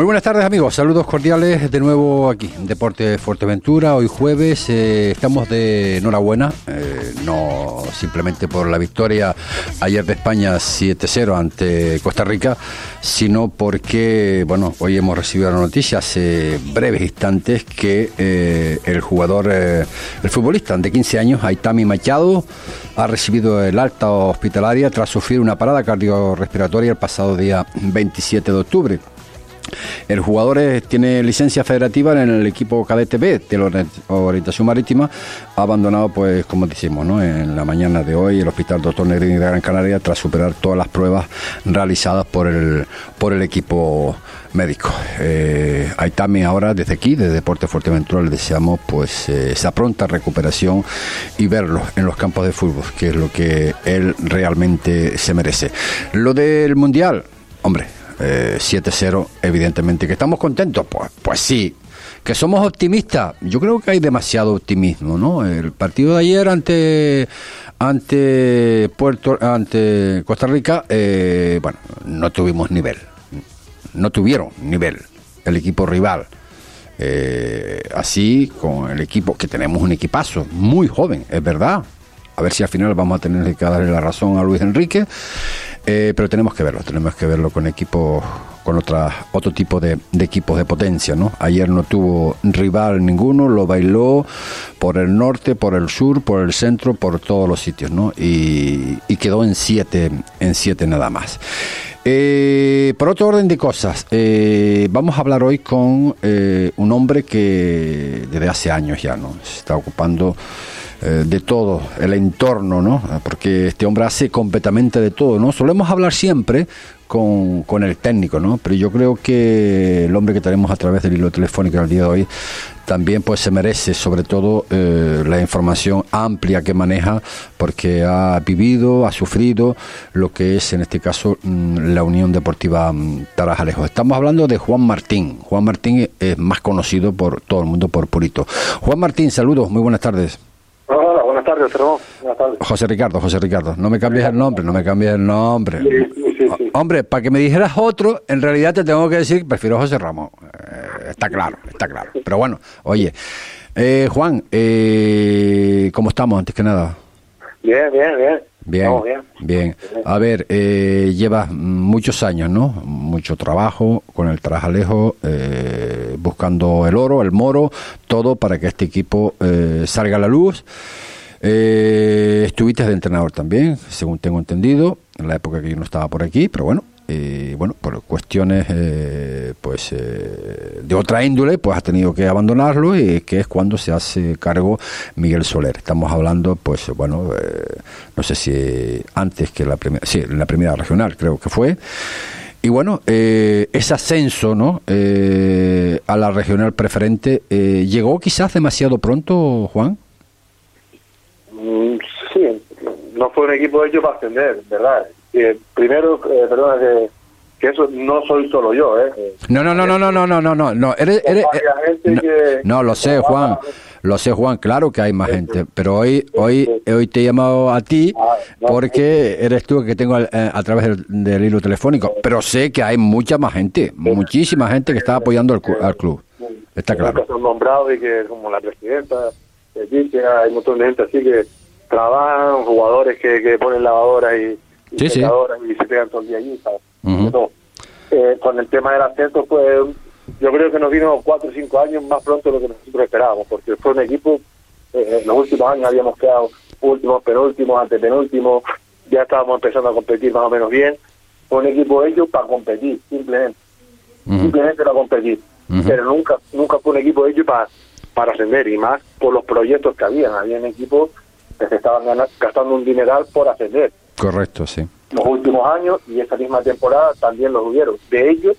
Muy buenas tardes amigos, saludos cordiales de nuevo aquí Deporte Fuerteventura. Hoy jueves eh, estamos de enhorabuena, eh, no simplemente por la victoria ayer de España 7-0 ante Costa Rica, sino porque, bueno, hoy hemos recibido la noticia hace breves instantes que eh, el jugador, el futbolista de 15 años, Aitami Machado, ha recibido el alta hospitalaria tras sufrir una parada cardiorrespiratoria el pasado día 27 de octubre. El jugador tiene licencia federativa en el equipo cadete B de la orientación marítima. Ha abandonado, pues, como decimos, ¿no? en la mañana de hoy el Hospital Doctor Negrini de Gran Canaria tras superar todas las pruebas realizadas por el, por el equipo médico. Eh, también ahora, desde aquí, de Deporte Fuerteventura, le deseamos pues eh, esa pronta recuperación y verlo en los campos de fútbol, que es lo que él realmente se merece. Lo del Mundial, hombre, 7-0, eh, evidentemente. ¿Que estamos contentos? Pues, pues sí. ¿Que somos optimistas? Yo creo que hay demasiado optimismo, ¿no? El partido de ayer ante ante Puerto ante Costa Rica, eh, bueno, no tuvimos nivel. No tuvieron nivel el equipo rival. Eh, así con el equipo, que tenemos un equipazo muy joven, es verdad. A ver si al final vamos a tener que darle la razón a Luis Enrique. Eh, pero tenemos que verlo, tenemos que verlo con equipos, con otra, otro tipo de, equipos de potencia, ¿no? Ayer no tuvo rival ninguno, lo bailó por el norte, por el sur, por el centro, por todos los sitios, ¿no? Y, quedó en siete, en siete nada más. Eh, por otro orden de cosas, eh, vamos a hablar hoy con un hombre que desde hace años ya no se está ocupando eh, de todo, el entorno, ¿no? Porque este hombre hace completamente de todo, ¿no? Solemos hablar siempre con, con, el técnico, ¿no? Pero yo creo que el hombre que tenemos a través del hilo telefónico en el día de hoy también pues se merece sobre todo eh, la información amplia que maneja porque ha vivido, ha sufrido lo que es en este caso mm, la Unión Deportiva mm, Tarajalejo. Estamos hablando de Juan Martín. Juan Martín es más conocido por todo el mundo por Purito. Juan Martín, saludos, muy buenas tardes. Hola, buenas tardes, Buenas tardes. José Ricardo, José Ricardo, no me cambies el nombre, no me cambies el nombre. Hombre, para que me dijeras otro, en realidad te tengo que decir, prefiero José Ramón. Eh, está claro, está claro. Pero bueno, oye, eh, Juan, eh, ¿cómo estamos antes que nada? Bien, bien, bien. Bien, bien. A ver, eh, llevas muchos años, ¿no? Mucho trabajo con el Trajalejo, eh, buscando el oro, el moro, todo para que este equipo eh, salga a la luz. Eh, estuviste de entrenador también, según tengo entendido, en la época que yo no estaba por aquí, pero bueno, y bueno, por cuestiones eh, pues eh, de otra índole, pues ha tenido que abandonarlo y que es cuando se hace cargo Miguel Soler. Estamos hablando, pues bueno, eh, no sé si antes que la primera, sí, la primera regional creo que fue. Y bueno, ese ascenso ¿no? a la regional preferente llegó quizás demasiado pronto, Juan. Mm, sí, no fue un equipo hecho para ascender, ¿verdad? Primero, eh, perdona, que, que, eso no soy solo yo, ¿eh? No, no, no, no, no, no, no, no, no, no, eres, eres, eh, no, lo sé, Juan, lo sé, Juan, claro que hay más gente, pero hoy, hoy, hoy te he llamado a ti ah, porque eres tú el que tengo eh, a, través del, hilo telefónico, pero sé que hay mucha más gente, muchísima gente que está apoyando al, al club, está claro. Que son nombrados y que como la presidenta, hay un montón de gente así que trabajan, jugadores que, que ponen lavadoras y y, se pegan todo el día allí, eh, con el tema del ascenso, pues yo creo que nos vino cuatro o cinco años más pronto de lo que nosotros esperábamos, porque fue un equipo, eh, en los últimos años habíamos quedado últimos, penúltimos, antepenúltimos, ya estábamos empezando a competir más o menos bien. Fue un equipo hecho para competir, simplemente. Simplemente para competir. Pero nunca nunca fue un equipo hecho para, para ascender, y más por los proyectos que habían. Habían equipos que se estaban gastando un dineral por ascender. Correcto, sí. Los últimos años y esta misma temporada también los hubieron. De ellos,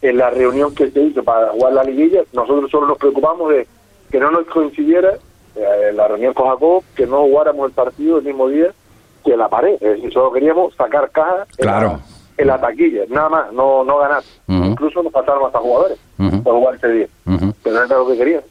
en la reunión que se hizo para jugar la liguilla, nosotros solo nos preocupamos de que no nos coincidiera eh, la reunión con Jacob, que no jugáramos el partido el mismo día que la pared. Es decir, solo queríamos sacar caja claro. En la taquilla, nada más, no, no ganar. Incluso nos faltaron hasta jugadores por jugar ese día, pero era lo que querían.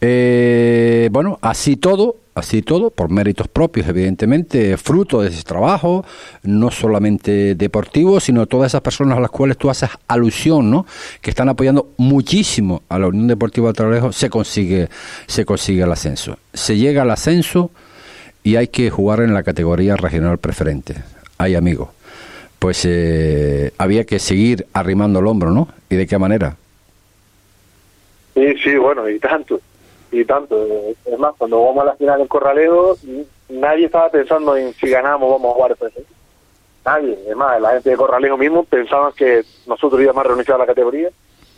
Eh, bueno, así todo, así todo, por méritos propios, evidentemente, fruto de ese trabajo, no solamente deportivo, sino todas esas personas a las cuales tú haces alusión, ¿no? Que están apoyando muchísimo a la Unión Deportiva de se consigue, se consigue el ascenso. Se llega al ascenso y hay que jugar en la categoría regional preferente. Hay amigos pues eh, había que seguir arrimando el hombro, ¿no? ¿Y de qué manera? Sí, sí, bueno, y tanto, y tanto. Es más, cuando vamos a la final del Corralejo, nadie estaba pensando en si ganamos vamos a jugar el Nadie. Es más, la gente de Corralejo mismo pensaba que nosotros íbamos a renunciar a la categoría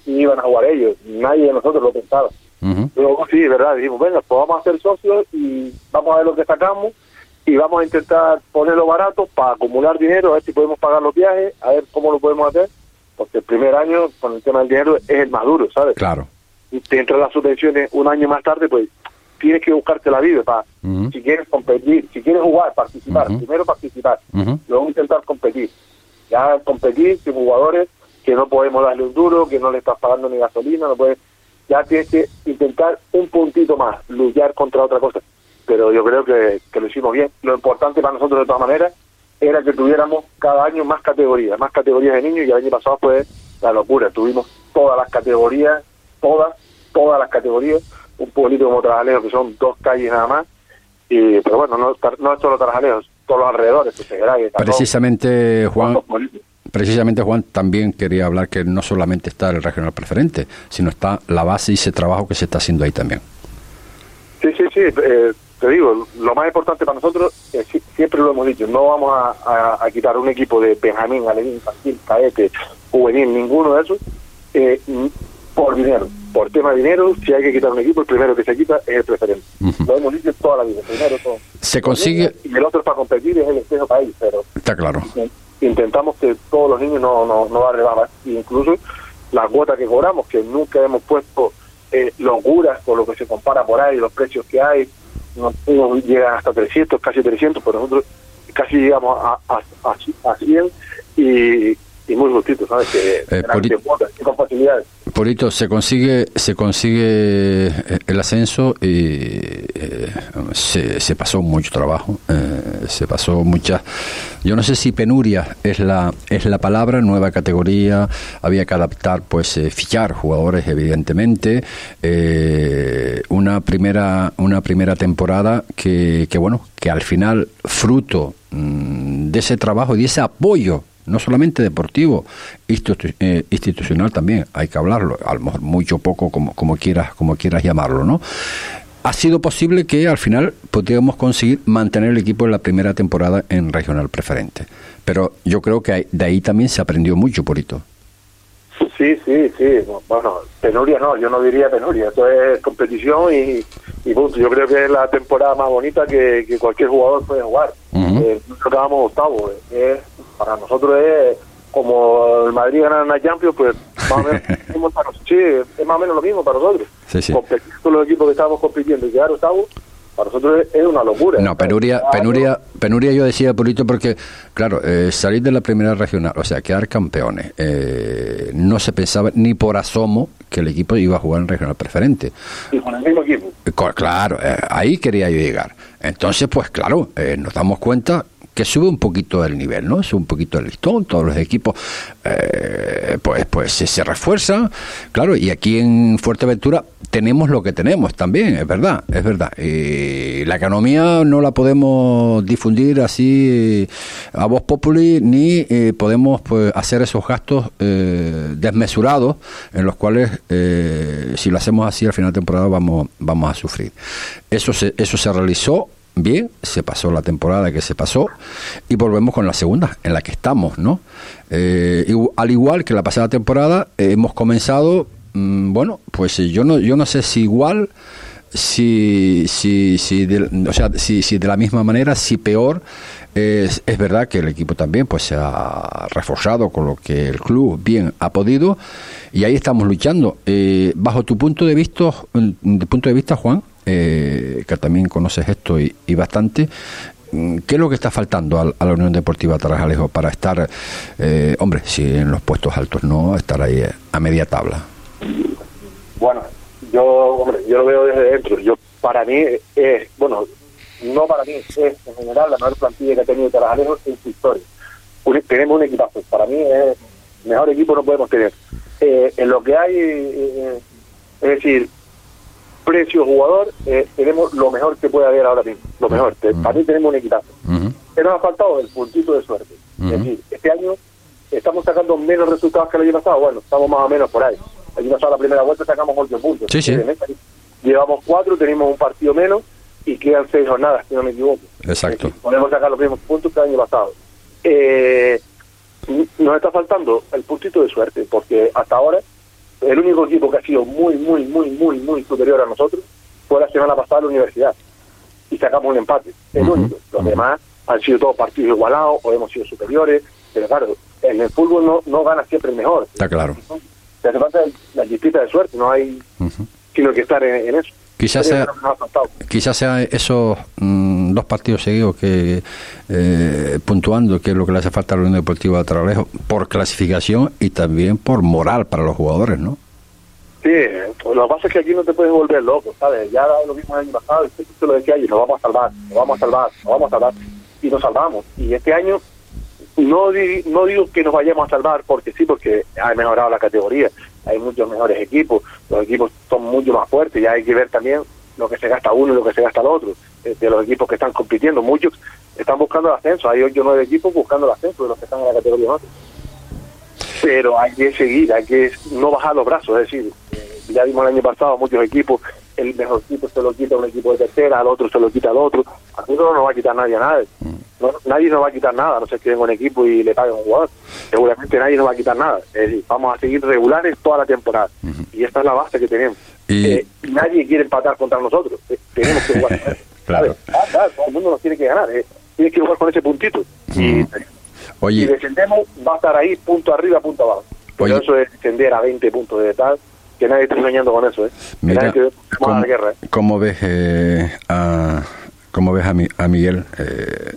y iban a jugar ellos. Nadie de nosotros lo pensaba. Luego, sí, es verdad, dijimos, venga, pues vamos a ser socios y vamos a ver lo que sacamos y vamos a intentar ponerlo barato para acumular dinero, a ver si podemos pagar los viajes, a ver cómo lo podemos hacer, porque el primer año con el tema del dinero es el más duro, ¿sabes? Claro. Y te entran las subvenciones un año más tarde, pues tienes que buscarte la vida para, si quieres competir, si quieres jugar, participar, primero participar, luego intentar competir. Ya competir sin jugadores que no podemos darle un duro, que no le estás pagando ni gasolina, no puedes, ya tienes que intentar un puntito más, luchar contra otra cosa pero yo creo que, lo hicimos bien. Lo importante para nosotros, de todas maneras, era que tuviéramos cada año más categorías, más categorías de niños, y el año pasado fue la locura. Tuvimos todas las categorías, todas, todas las categorías, un pueblito como Trajalejo, que son dos calles nada más, y, pero bueno, no, no es solo Trajalejo, todos los alrededores, Precisamente, Juan... Precisamente, Juan, también quería hablar que no solamente está el regional preferente, sino está la base y ese trabajo que se está haciendo ahí también. Sí, sí, sí. Eh, te digo, lo más importante para nosotros, siempre lo hemos dicho, no vamos a, quitar un equipo de Benjamín, Alevín, Infantil, Caete, Juvenil, ninguno de esos, eh, por dinero. Por tema de dinero, si hay que quitar un equipo, el primero que se quita es el preferente. Lo hemos dicho toda la vida, primero todo. Se consigue... Y el otro para competir es el espejo país, pero... Está claro. Intentamos que todos los niños no, no, no rebajar, incluso la cuota que cobramos, que nunca hemos puesto eh, locuras por lo que se compara por ahí, los precios que hay, no, llegan hasta 300, casi 300, pero nosotros casi llegamos a, a, a, 100 y, y muy ¿sabes? Que, eh, con facilidades. Polito, se consigue, se consigue eh, el ascenso y eh, se, se, pasó mucho trabajo, eh, se pasó mucha, yo no sé si penuria es la es la palabra, nueva categoría, había que adaptar, pues fichar jugadores, evidentemente, una primera una primera temporada que, que bueno que al final fruto mm, de ese trabajo y de ese apoyo no solamente deportivo, eh, institucional también, hay que hablarlo, a lo mejor mucho poco, como, como, quieras, como quieras llamarlo, ¿no? Ha sido posible que al final pudiéramos conseguir mantener el equipo en la primera temporada en regional preferente. Pero yo creo que de ahí también se aprendió mucho, Porito. Sí, sí, sí. Bueno, penuria no, yo no diría penuria. Esto es competición y, y punto. Yo creo que es la temporada más bonita que, cualquier jugador puede jugar. Uh octavo. Es para nosotros es como el Madrid gana la Champions, pues más o menos, sí, es más o menos lo mismo para nosotros. Sí, Competir con los equipos que estamos compitiendo y quedar octavos, para nosotros es una locura. No, penuria, penuria, penuria yo decía, Purito, porque, claro, eh, salir de la primera regional, o sea, quedar campeones, eh, no se pensaba ni por asomo que el equipo iba a jugar en regional preferente. Y con el mismo equipo. Claro, eh, ahí quería yo llegar. Entonces, pues claro, nos damos cuenta que sube un poquito el nivel, ¿no? Sube un poquito el listón, todos los equipos eh, pues, pues se, refuerzan, claro, y aquí en Fuerteventura tenemos lo que tenemos también, es verdad, es verdad. Y la economía no la podemos difundir así a voz populi, ni eh, podemos pues, hacer esos gastos eh, desmesurados en los cuales si lo hacemos así al final de temporada vamos, vamos a sufrir. Eso se, eso se realizó bien, se pasó la temporada que se pasó y volvemos con la segunda, en la que estamos, ¿no? Eh, al igual que la pasada temporada, hemos comenzado, mm, bueno, pues yo no, yo no sé si igual, si, si, si, de, o sea, si, si de la misma manera, si peor. Es, verdad que el equipo también pues se ha reforzado con lo que el club bien ha podido y ahí estamos luchando. Eh, bajo tu punto de vista, de punto de vista, Juan, eh, que también conoces esto y, bastante, mm, ¿qué es lo que está faltando a, la Unión Deportiva Tarajalejo para estar, eh, hombre, si en los puestos altos no, estar ahí a media tabla? Bueno, yo, hombre, yo lo veo desde dentro. Yo, para mí, es, bueno, no para mí, es en general la mejor plantilla que ha tenido Tarajalejo en su historia. tenemos un equipazo. Para mí, es mejor equipo no podemos tener. Eh, en lo que hay, eh, es decir, precio jugador, eh, tenemos lo mejor que puede haber ahora mismo, lo mejor. Para mí tenemos un equipazo. pero nos ha faltado el puntito de suerte. Es decir, este año estamos sacando menos resultados que el año pasado. Bueno, estamos más o menos por ahí. El año pasado, la primera vuelta, sacamos 8 puntos. Llevamos 4, tenemos un partido menos y quedan 6 jornadas, si no me equivoco. Exacto. podemos sacar los mismos puntos que el año pasado. Eh, nos está faltando el puntito de suerte, porque hasta ahora el único equipo que ha sido muy, muy, muy, muy, muy superior a nosotros fue la semana pasada la universidad. Y sacamos un empate. El único. Los demás han sido todos partidos igualados o hemos sido superiores. Pero claro, en el fútbol no, no gana siempre el mejor. Está claro. Se hace falta la chispita de suerte, no hay sino que estar en, eso. Quizás sea, quizás sea esos mm, dos partidos seguidos que eh, puntuando que es lo que le hace falta a la Unión Deportiva de Taralejo por clasificación y también por moral para los jugadores, ¿no? Sí, lo que pasa es que aquí no te puedes volver loco, ¿sabes? Ya lo mismo el año pasado, usted te lo decía, y nos vamos a salvar, nos vamos a salvar, nos vamos a salvar, y nos salvamos. Y este año no, no digo que nos vayamos a salvar porque sí, porque ha mejorado la categoría, hay muchos mejores equipos, los equipos son mucho más fuertes, ya hay que ver también lo que se gasta uno y lo que se gasta el otro, eh, de los equipos que están compitiendo, muchos están buscando el ascenso, hay ocho o nueve equipos buscando el ascenso de los que están en la categoría Pero hay que seguir, hay que no bajar los brazos, es decir, eh, ya vimos el año pasado muchos equipos, el mejor equipo se lo quita un equipo de tercera, al otro se lo quita al otro, a no nos va a quitar nadie a nadie nadie nos va a quitar nada, no sé que venga un equipo y le pague a un jugador. Seguramente nadie nos va a quitar nada. Es decir, vamos a seguir regulares toda la temporada. Y esta es la base que tenemos. Y... Eh, nadie quiere empatar contra nosotros. Eh, tenemos que jugar. claro. Ah, claro. Todo el mundo nos tiene que ganar. Eh. Tiene que jugar con ese puntito. Y Oye. si descendemos, va a estar ahí, punto arriba, punto abajo. Pero eso es descender a 20 puntos de tal que nadie esté engañando con eso. ¿eh? Mira, ¿cómo, guerra, ¿cómo ves a ¿Cómo ves a, mi, a Miguel? Eh,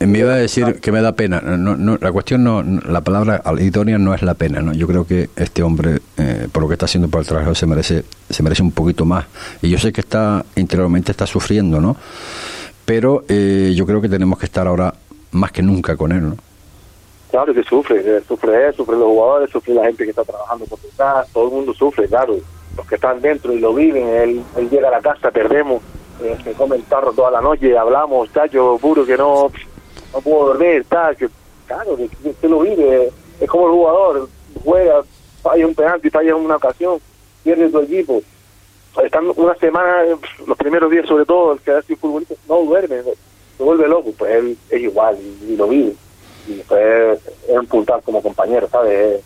me iba a decir que me da pena. No, no, la cuestión no, la palabra idónea no es la pena. ¿no? Yo creo que este hombre, eh, por lo que está haciendo por el trabajo, se merece, se merece un poquito más. Y yo sé que está interiormente está sufriendo, ¿no? Pero eh, yo creo que tenemos que estar ahora más que nunca con él, ¿no? Claro que sufre, eh, sufre él, sufre los jugadores, sufre la gente que está trabajando por detrás, todo el mundo sufre, claro. Los que están dentro y lo viven, él, él llega a la casa, perdemos eh, que come el tarro toda la noche, hablamos, yo puro que no, no puedo dormir, está, que claro, que, lo vive, es como el jugador, juega, falla un penalti, falla en una ocasión, pierde tu equipo. Están una semana, los primeros días sobre todo, el que hace futbolista no duerme, se vuelve loco, pues él es igual y, lo vive. Y pues es un puntal como compañero, ¿sabes?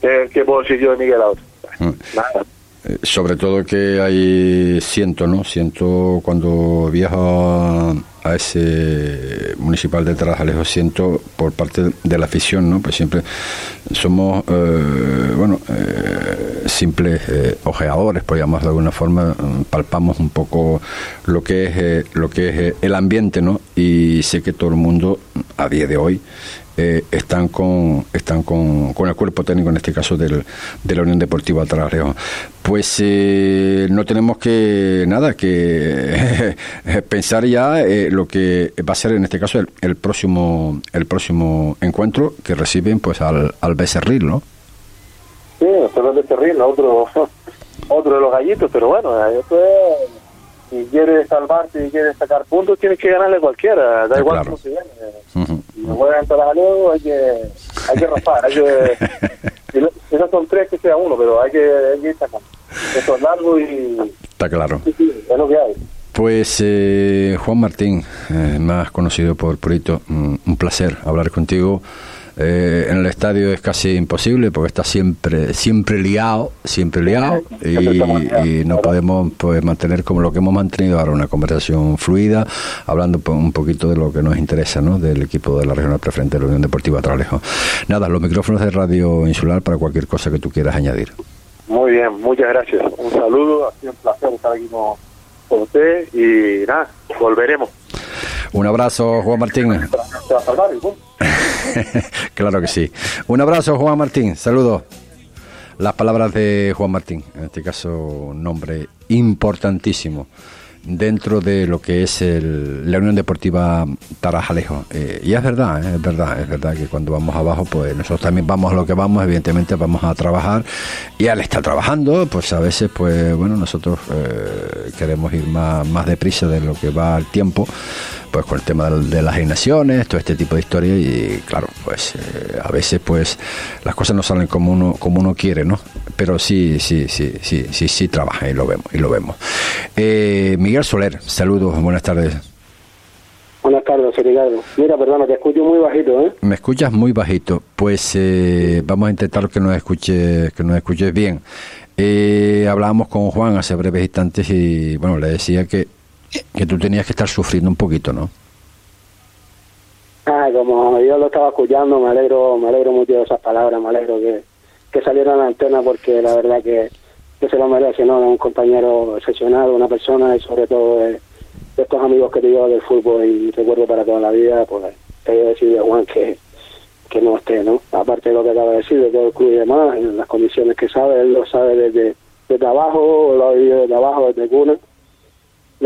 ¿Qué, puedo decir yo de Miguel Auto? Mm. Nada. Eh, sobre todo que hay siento, ¿no? Siento cuando viajo a, ese municipal de Tarajalejo, siento por parte de la afición, ¿no? Pues siempre somos, eh, bueno, eh, simples ojeadores, por llamarlo de alguna forma, palpamos un poco lo que es lo que es el ambiente, ¿no? Y sé que todo el mundo a día de hoy eh, están con están con, con, el cuerpo técnico en este caso del, de la Unión Deportiva Tarareo. Pues eh, no tenemos que nada que pensar ya eh, lo que va a ser en este caso el, próximo el próximo encuentro que reciben pues al, al Becerril, ¿no? Sí, el Becerril, otro otro de los gallitos, pero bueno, esto si quieres salvarte y quieres sacar puntos, tienes que ganarle a cualquiera, da igual cómo se gane. Si no juegan todas las hay que, hay que raspar, hay que, si, no, son tres, que sea uno, pero hay que, hay que ir sacando. Esto es largo y... Está claro. Sí, sí, es lo que hay. Pues eh, Juan Martín, eh, más conocido por Purito, mm, un placer hablar contigo. Eh, en el estadio es casi imposible porque está siempre siempre liado, siempre liado y, no podemos pues mantener como lo que hemos mantenido ahora una conversación fluida, hablando un poquito de lo que nos interesa, ¿no? Del equipo de la regional preferente de la Unión Deportiva Tralejo. Nada, los micrófonos de Radio Insular para cualquier cosa que tú quieras añadir. Muy bien, muchas gracias. Un saludo, ha sido un placer estar aquí con, con usted y nada, volveremos. Un abrazo, Juan Martín. claro que sí. Un abrazo, Juan Martín. Saludos. Las palabras de Juan Martín, en este caso, un nombre importantísimo dentro de lo que es la Unión Deportiva Tarajalejo. Eh, y es verdad, eh, es verdad, es verdad que cuando vamos abajo, pues nosotros también vamos a lo que vamos, evidentemente vamos a trabajar. Y al estar trabajando, pues a veces, pues bueno, nosotros eh, queremos ir más, más deprisa de lo que va el tiempo pues con el tema de las asignaciones, todo este tipo de historias y claro, pues eh, a veces pues las cosas no salen como uno como uno quiere, ¿no? Pero sí, sí, sí, sí, sí, sí trabaja y lo vemos y lo vemos. Eh, Miguel Soler, saludos, buenas tardes. Buenas tardes, Ricardo. Mira, perdona, te escucho muy bajito, ¿eh? Me escuchas muy bajito. Pues eh, vamos a intentar que nos escuche, que nos escuches bien. Eh, hablábamos con Juan hace breves instantes y bueno, le decía que que tú tenías que estar sufriendo un poquito, ¿no? Ah, como yo lo estaba escuchando, me alegro, me alegro mucho de esas palabras, me alegro que, que a la antena porque la verdad que, que se lo merece, ¿no? Un compañero excepcional, una persona y sobre todo de, estos amigos que te llevo del fútbol y recuerdo para toda la vida, pues te voy a Juan que, que no esté, ¿no? Aparte de lo que acaba de decir, de todo el club y demás, en las condiciones que sabe, él lo sabe desde, desde abajo, lo ha vivido desde abajo, desde cuna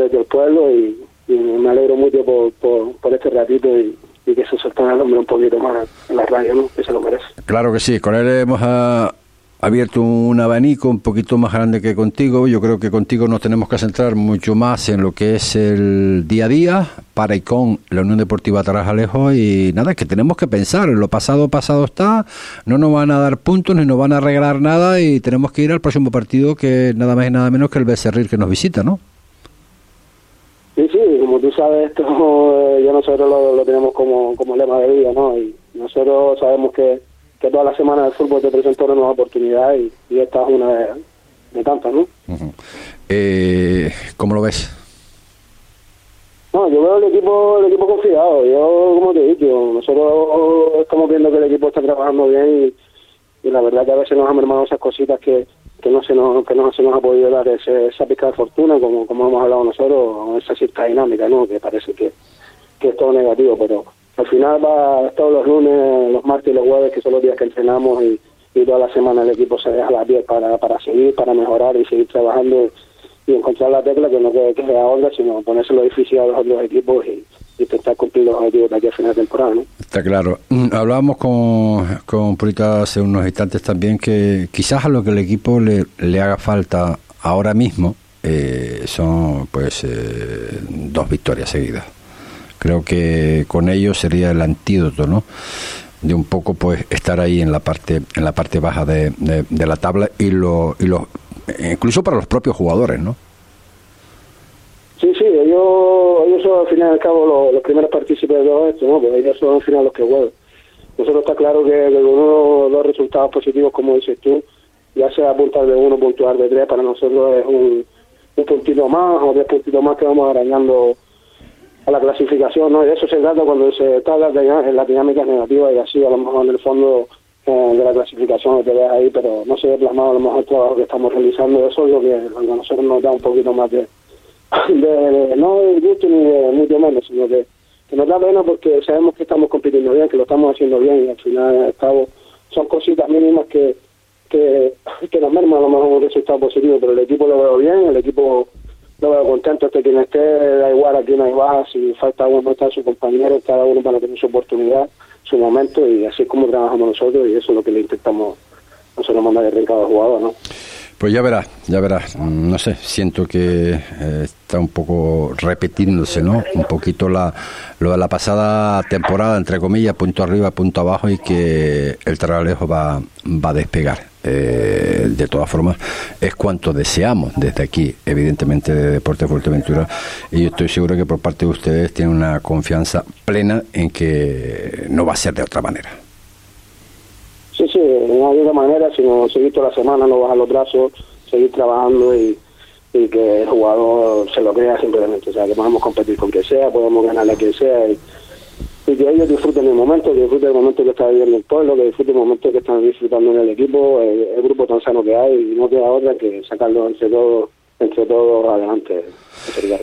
desde el pueblo y, me alegro mucho por, por, este ratito y, que se soltara el hombre un poquito más en la radio, ¿no? que se lo merece. Claro que sí, con él hemos ah, abierto un abanico un poquito más grande que contigo. Yo creo que contigo nos tenemos que centrar mucho más en lo que es el día a día para y con la Unión Deportiva Tarajalejo y nada, que tenemos que pensar, lo pasado pasado está, no nos van a dar puntos ni nos van a regalar nada y tenemos que ir al próximo partido que nada más y nada menos que el Becerril que nos visita, ¿no? Sí, sí, como tú sabes, esto eh, ya nosotros lo, tenemos como, como lema de vida, ¿no? Y nosotros sabemos que, que toda la semana el fútbol te presenta una nueva oportunidad y, esta es una de, tantas, ¿no? eh, ¿Cómo lo ves? No, yo veo el equipo, el equipo confiado. Yo, como te he dicho, nosotros estamos viendo que el equipo está trabajando bien y, y la verdad que a veces nos han mermado esas cositas que, que no se nos que no se nos ha podido dar ese, esa pizca de fortuna como como hemos hablado nosotros esa cierta dinámica no que parece que, que es todo negativo pero al final va todos los lunes los martes y los jueves que son los días que entrenamos y, y toda la semana el equipo se deja la piel para, para seguir para mejorar y seguir trabajando y encontrar la tecla que no quede que onda sino ponérselo difícil a los otros equipos y intentar cumplir los objetivos de aquí a final de temporada. ¿no? Está claro. Mm, hablábamos con, con Purita hace unos instantes también que quizás a lo que el equipo le, le haga falta ahora mismo eh, son pues eh, dos victorias seguidas. Creo que con ello sería el antídoto, ¿no? de un poco pues estar ahí en la parte en la parte baja de, de, la tabla y lo, y lo incluso para los propios jugadores no Sí, sí, ellos al final y al cabo los, primeros partícipes de todo esto, ¿no? Porque ellos son al final los que juegan. Nosotros está claro que, que uno los resultados positivos, como dices tú, ya sea puntuar de uno, puntuar de tres, para nosotros es un, un puntito más o tres puntitos más que vamos arañando a la clasificación, ¿no? Y de eso se trata cuando se está en la dinámica negativa y así a lo mejor en el fondo eh, de la clasificación te ves ahí, pero no se ve plasmado a lo mejor el trabajo que estamos realizando, eso es lo que a nosotros nos da un poquito más de de, no de gusto ni de mucho menos, sino que, que nos da pena porque sabemos que estamos compitiendo bien, que lo estamos haciendo bien y al final al cabo son cositas mínimas que, que, que nos merman a lo mejor un resultado positivo, pero el equipo lo veo bien, el equipo lo veo contento hasta quien esté, da igual a quién hay baja, si falta uno está su compañero, cada uno para tener su oportunidad, su momento y así es como trabajamos nosotros y eso es lo que le intentamos nosotros mandar de cada jugador, ¿no? Pues ya verás, ya verás. No sé, siento que eh, está un poco repitiéndose, ¿no? Un poquito la, lo de la pasada temporada, entre comillas, punto arriba, punto abajo, y que el Trabalejo va, va a despegar. Eh, de todas formas, es cuanto deseamos desde aquí, evidentemente, de Deporte Fuerteventura, y yo estoy seguro que por parte de ustedes tienen una confianza plena en que no va a ser de otra manera. Sí, sí, no de otra manera, sino seguir toda la semana, no bajar los brazos, seguir trabajando y, que el jugador se lo crea simplemente. O sea, que podemos competir con quien sea, podemos ganarle a quien sea y, que ellos disfruten el momento, que disfruten el momento que está viviendo el pueblo, que disfruten el momento que están disfrutando en el equipo, el, grupo tan sano que hay y no queda otra que sacarlo entre todos entre todos adelante.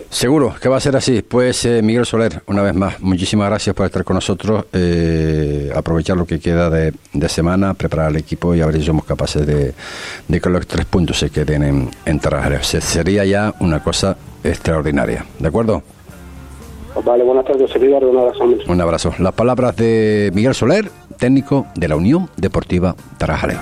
Seguro que va a ser así. Pues eh, Miguel Soler, una vez más, muchísimas gracias por estar con nosotros. Eh, aprovechar lo que queda de, semana, preparar el equipo y a ver si somos capaces de, que los tres puntos se queden en, en Sería ya una cosa extraordinaria. ¿De acuerdo? Vale, buenas tardes, Ricardo. Un abrazo. Un abrazo. Las palabras de Miguel Soler, técnico de la Unión Deportiva Tarajalejo.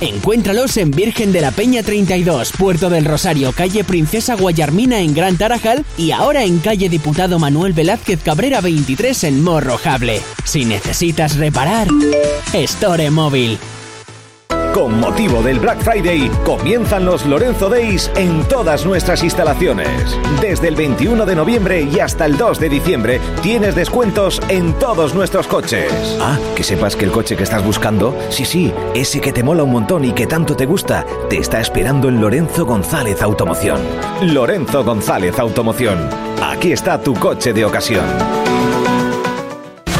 Encuéntralos en Virgen de la Peña 32, Puerto del Rosario, calle Princesa Guayarmina en Gran Tarajal y ahora en calle Diputado Manuel Velázquez Cabrera 23 en Morrojable. Si necesitas reparar, Store Móvil. Con motivo del Black Friday, comienzan los Lorenzo Days en todas nuestras instalaciones. Desde el 21 de noviembre y hasta el 2 de diciembre tienes descuentos en todos nuestros coches. Ah, que sepas que el coche que estás buscando, sí, sí, ese que te mola un montón y que tanto te gusta, te está esperando en Lorenzo González Automoción. Lorenzo González Automoción. Aquí está tu coche de ocasión.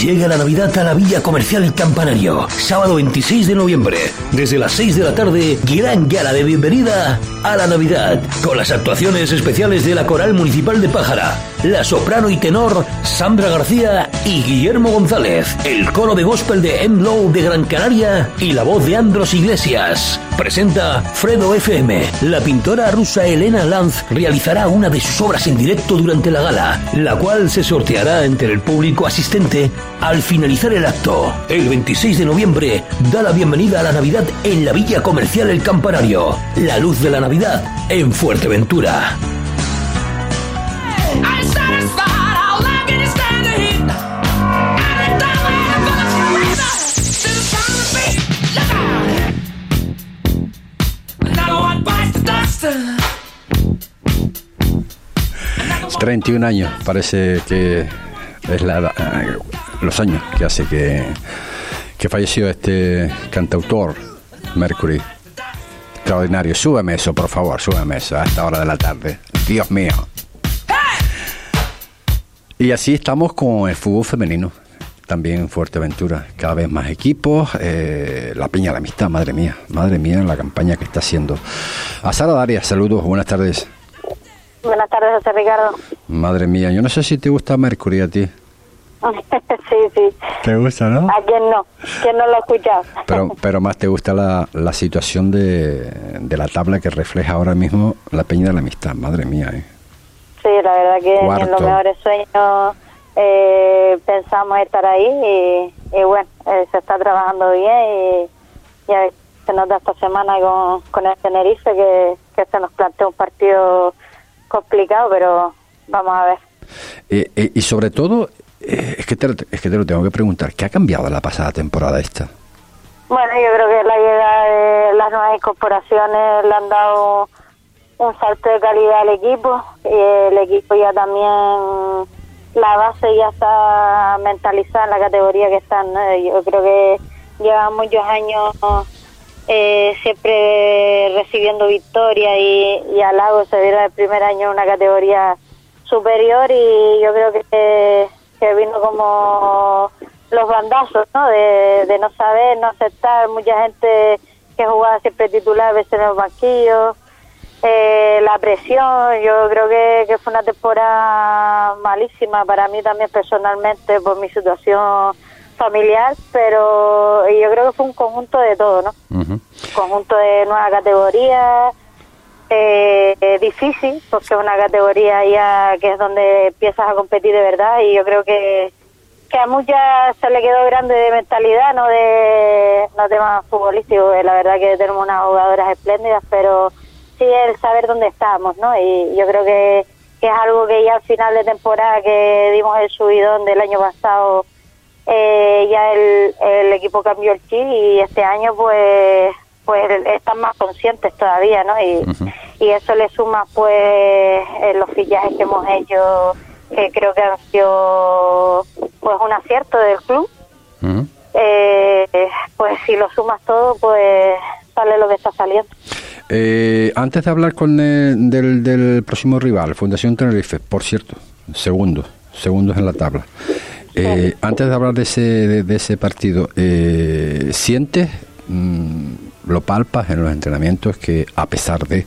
Llega la Navidad a la Villa Comercial Campanario, sábado 26 de noviembre, desde las 6 de la tarde, gran gala de bienvenida a la Navidad, con las actuaciones especiales de la Coral Municipal de Pájara, la soprano y tenor Sandra García y Guillermo González, el coro de gospel de Low de Gran Canaria y la voz de Andros Iglesias. Presenta Fredo FM. La pintora rusa Elena Lanz realizará una de sus obras en directo durante la gala, la cual se sorteará entre el público asistente al finalizar el acto. El 26 de noviembre da la bienvenida a la Navidad en la Villa Comercial El Campanario. La luz de la Navidad en Fuerteventura. 31 años, parece que es la eh, los años que hace que, que falleció este cantautor, Mercury. Extraordinario. Súbeme eso, por favor, súbeme eso a esta hora de la tarde. Dios mío. Y así estamos con el fútbol femenino, también en Fuerteventura. Cada vez más equipos, eh, la Peña de la Amistad, madre mía, madre mía, la campaña que está haciendo. A Sara Daria, saludos, buenas tardes. Buenas tardes, José Ricardo. Madre mía, yo no sé si te gusta Mercury a ti. sí, sí. ¿Te gusta, no? ¿A quién no? ¿Quién no lo ha escuchado? Pero, pero más te gusta la, la situación de, de la tabla que refleja ahora mismo la Peña de la Amistad, madre mía. ¿eh? Sí, la verdad que en los mejores sueños eh, pensamos estar ahí y, bueno, eh, se está trabajando bien y ya se nos da esta semana con, con el Tenerife que, que se nos plantea un partido complicado, pero vamos a ver. Eh, eh, y sobre todo, eh, es, que te, es que te lo tengo que preguntar, ¿qué ha cambiado la pasada temporada esta? Bueno, yo creo que la llegada de las nuevas incorporaciones le han dado un salto de calidad al equipo y el equipo ya también la base ya está mentalizada en la categoría que están. Yo creo que lleva muchos años eh, siempre recibiendo victoria y, y halagos. Se dieron el primer año una categoría superior y yo creo que, que vino como los bandazos, ¿no? De, no saber, no aceptar. Mucha gente que jugaba siempre titular, a veces en los banquillos. Eh, la presión, yo creo que, que fue una temporada malísima para mí también personalmente por mi situación familiar, pero yo creo que fue un conjunto de todo, ¿no? conjunto de nueva categoría, eh, difícil, porque es una categoría ya que es donde empiezas a competir de verdad y yo creo que, que a muchas se le quedó grande de mentalidad, no de no temas futbolísticos, la verdad que tenemos unas jugadoras espléndidas, pero sí el saber dónde estamos, ¿no? Y yo creo que, que es algo que ya al final de temporada que dimos el subidón del año pasado, eh, ya el, el equipo cambió el chip y este año pues pues están más conscientes todavía, ¿no? Y, y eso le suma pues eh, los fichajes que hemos hecho, que creo que han sido pues un acierto del club. eh, pues si lo sumas todo, pues sale lo que está saliendo. Eh, antes de hablar con el, del, del próximo rival, Fundación Tenerife, por cierto, segundo, segundos en la tabla. Eh, antes de hablar de ese, de, de ese partido, eh, ¿sientes mmm, lo palpas en los entrenamientos que a pesar de,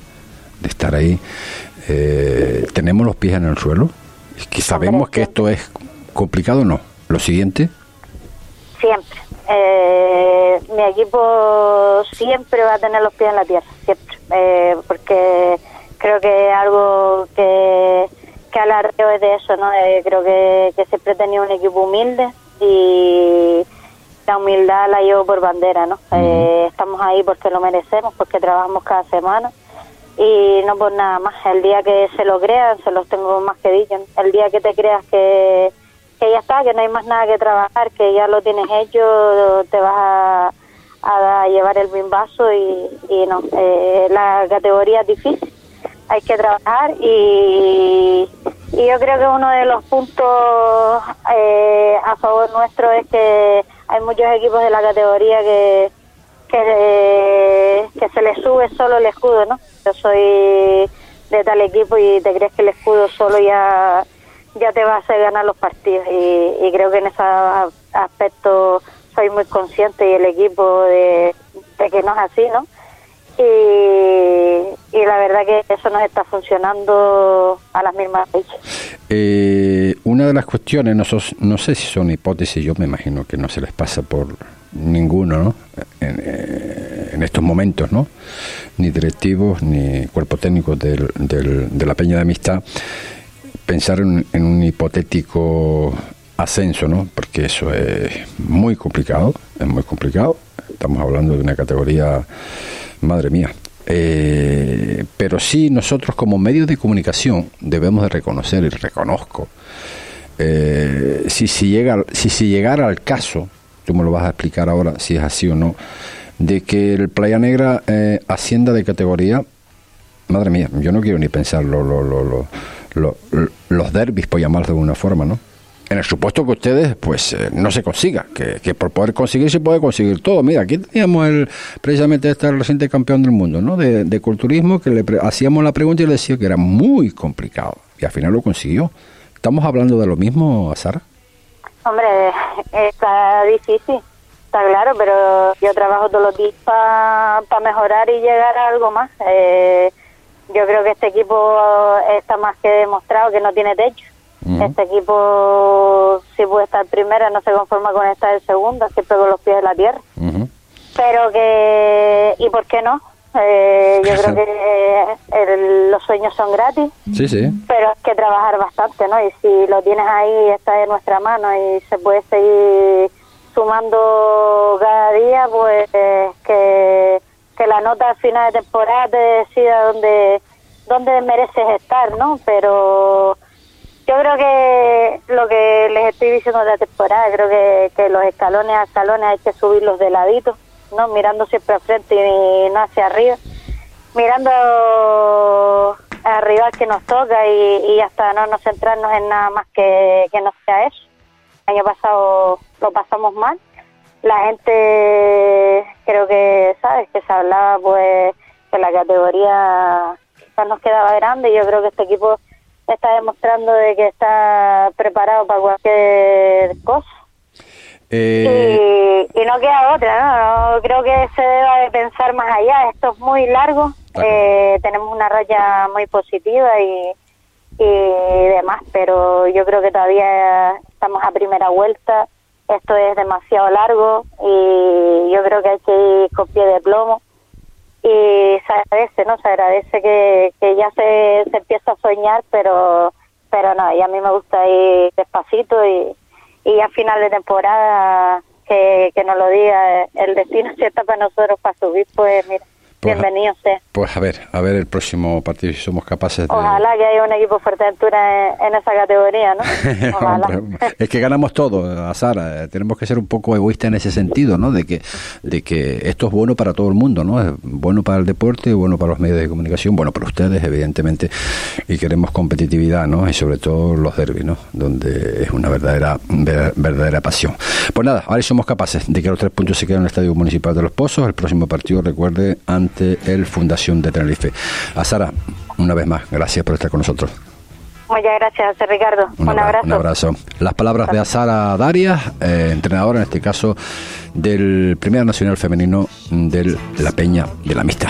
de estar ahí, eh, tenemos los pies en el suelo. Es que sabemos que esto es complicado, ¿no? Lo siguiente. Siempre. Eh, mi equipo siempre va a tener los pies en la tierra, siempre. Eh, porque creo que algo que, que alargeo es de eso, ¿no? Eh, creo que, que siempre he tenido un equipo humilde y la humildad la llevo por bandera, ¿no? eh, estamos ahí porque lo merecemos, porque trabajamos cada semana y no por nada más. El día que se lo crean, se los tengo más que dicho. El día que te creas que, que ya está, que no hay más nada que trabajar, que ya lo tienes hecho, te vas a, a llevar el bimbazo y, y no. Eh, la categoría es difícil, hay que trabajar y, y yo creo que uno de los puntos eh, a favor nuestro es que hay muchos equipos de la categoría que que, se les sube solo el escudo, ¿no? Yo soy de tal equipo y te crees que el escudo solo ya ya te va a hacer ganar los partidos y, y creo que en ese aspecto soy muy consciente y el equipo de que no es así, ¿no? Y, y, la verdad que eso nos está funcionando a las mismas fechas. Eh, una de las cuestiones, no, sos, no sé si son hipótesis, yo me imagino que no se les pasa por ninguno ¿no? en, eh, en, estos momentos, ¿no? ni directivos ni cuerpo técnico del, del, de la Peña de Amistad, pensar en, en, un hipotético ascenso, ¿no? porque eso es muy complicado, es muy complicado, estamos hablando de una categoría, madre mía. Eh, pero sí nosotros como medios de comunicación debemos de reconocer y reconozco eh, si, si, llega, si se llegara al caso tú me lo vas a explicar ahora si es así o no, de que el Playa Negra eh, ascienda de categoría, madre mía, yo no quiero ni pensar lo, lo, lo, los derbis, por llamarlo de alguna forma, ¿no? En el supuesto que ustedes, pues, eh, no se consiga, que, que, por poder conseguir se puede conseguir todo. Mira, aquí teníamos el, precisamente este reciente campeón del mundo, ¿no? De, de culturismo, que le hacíamos la pregunta y le decía que era muy complicado. Y al final lo consiguió. ¿Estamos hablando de lo mismo, Sara? Hombre, está difícil, está claro, pero yo trabajo todos los días para pa mejorar y llegar a algo más. Eh, yo creo que este equipo está más que demostrado que no tiene techo. Este equipo, si puede estar primero, no se conforma con estar en segunda, siempre con los pies en la tierra. Pero que, ¿y por qué no? Eh, yo creo que el, los sueños son gratis, sí, sí. pero hay que trabajar bastante, ¿no? Y si lo tienes ahí, está en nuestra mano y se puede seguir sumando cada día, pues que, que la nota al final de temporada te decida dónde, dónde mereces estar, ¿no? Pero yo creo que lo que les estoy diciendo de la temporada, creo que, que los escalones a escalones hay que subirlos de ladito no mirando siempre al frente y no hacia arriba, mirando arriba que nos toca y, y hasta no nos centrarnos en nada más que, que no sea eso. El año pasado lo pasamos mal, la gente creo que, ¿sabes? Que se hablaba pues que la categoría quizás nos quedaba grande y yo creo que este equipo está demostrando de que está preparado para cualquier cosa eh... Y, y, no queda otra, ¿no? ¿no? Creo que se debe de pensar más allá. Esto es muy largo, claro. eh, tenemos una raya muy positiva y, y demás, pero yo creo que todavía estamos a primera vuelta. Esto es demasiado largo y yo creo que hay que ir con pie de plomo y se agradece, ¿no? Se agradece que, que ya se, se empieza a soñar, pero pero no, y a mí me gusta ir despacito y, y a final de temporada que, que nos lo diga el destino si está para nosotros para subir, pues mira, pues, Bienvenido sea. Pues a ver, a ver el próximo partido si somos capaces de... Ojalá que haya un equipo Fuerteventura en, en esa categoría, ¿no? Ojalá. es que ganamos todo, Sara. Tenemos que ser un poco egoístas en ese sentido, ¿no? De que, de que esto es bueno para todo el mundo, ¿no? Es bueno para el deporte, bueno para los medios de comunicación, bueno para ustedes, evidentemente. Y queremos competitividad, ¿no? Y sobre todo los derbis, ¿no? Donde es una verdadera, verdadera pasión. Pues nada, ahora somos capaces de que los tres puntos se queden en el Estadio Municipal de Los Pozos. El próximo partido, recuerde, antes el Fundación de Tenerife. A Sara, una vez más, gracias por estar con nosotros. Muchas gracias, Ricardo. Un, abrazo. Un abrazo. Las palabras de Sara Darias, eh, entrenadora en este caso del Primer Nacional Femenino de La Peña de la Amistad.